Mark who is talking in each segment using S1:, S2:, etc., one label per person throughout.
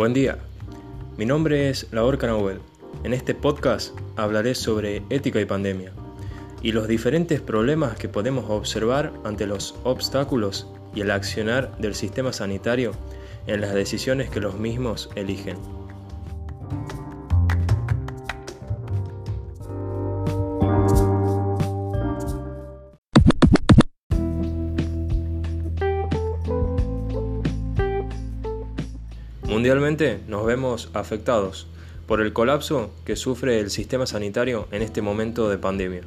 S1: Buen día, mi nombre es Laor Canauel. En este podcast hablaré sobre ética y pandemia y los diferentes problemas que podemos observar ante los obstáculos y el accionar del sistema sanitario en las decisiones que los mismos eligen. Mundialmente nos vemos afectados por el colapso que sufre el sistema sanitario en este momento de pandemia.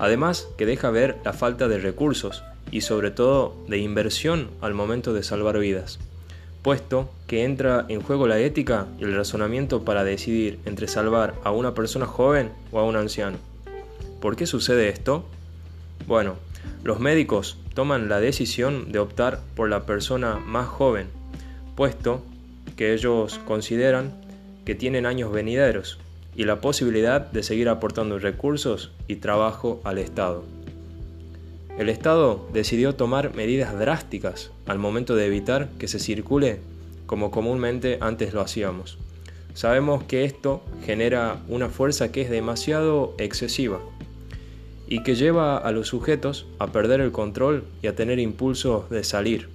S1: Además que deja ver la falta de recursos y sobre todo de inversión al momento de salvar vidas, puesto que entra en juego la ética y el razonamiento para decidir entre salvar a una persona joven o a un anciano. ¿Por qué sucede esto? Bueno, los médicos toman la decisión de optar por la persona más joven, puesto que ellos consideran que tienen años venideros y la posibilidad de seguir aportando recursos y trabajo al Estado. El Estado decidió tomar medidas drásticas al momento de evitar que se circule como comúnmente antes lo hacíamos. Sabemos que esto genera una fuerza que es demasiado excesiva y que lleva a los sujetos a perder el control y a tener impulsos de salir.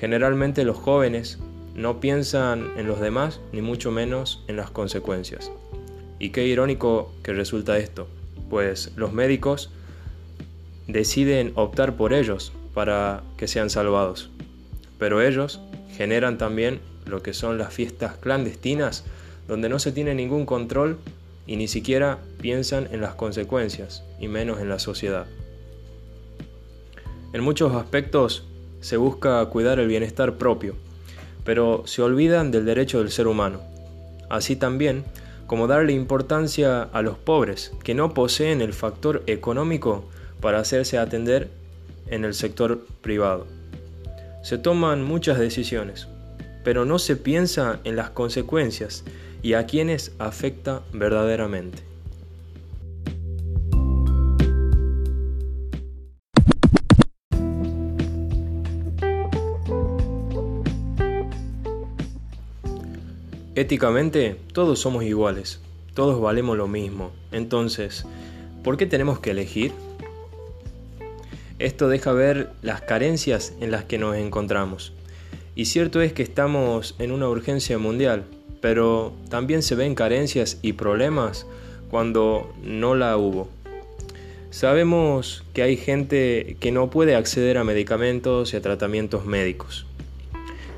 S1: Generalmente los jóvenes no piensan en los demás ni mucho menos en las consecuencias. Y qué irónico que resulta esto, pues los médicos deciden optar por ellos para que sean salvados. Pero ellos generan también lo que son las fiestas clandestinas, donde no se tiene ningún control y ni siquiera piensan en las consecuencias, y menos en la sociedad. En muchos aspectos se busca cuidar el bienestar propio, pero se olvidan del derecho del ser humano. Así también como darle importancia a los pobres que no poseen el factor económico para hacerse atender en el sector privado. Se toman muchas decisiones, pero no se piensa en las consecuencias y a quienes afecta verdaderamente. Éticamente, todos somos iguales, todos valemos lo mismo. Entonces, ¿por qué tenemos que elegir? Esto deja ver las carencias en las que nos encontramos. Y cierto es que estamos en una urgencia mundial, pero también se ven carencias y problemas cuando no la hubo. Sabemos que hay gente que no puede acceder a medicamentos y a tratamientos médicos.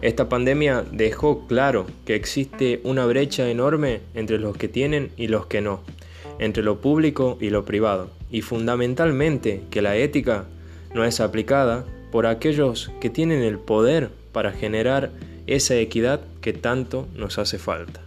S1: Esta pandemia dejó claro que existe una brecha enorme entre los que tienen y los que no, entre lo público y lo privado, y fundamentalmente que la ética no es aplicada por aquellos que tienen el poder para generar esa equidad que tanto nos hace falta.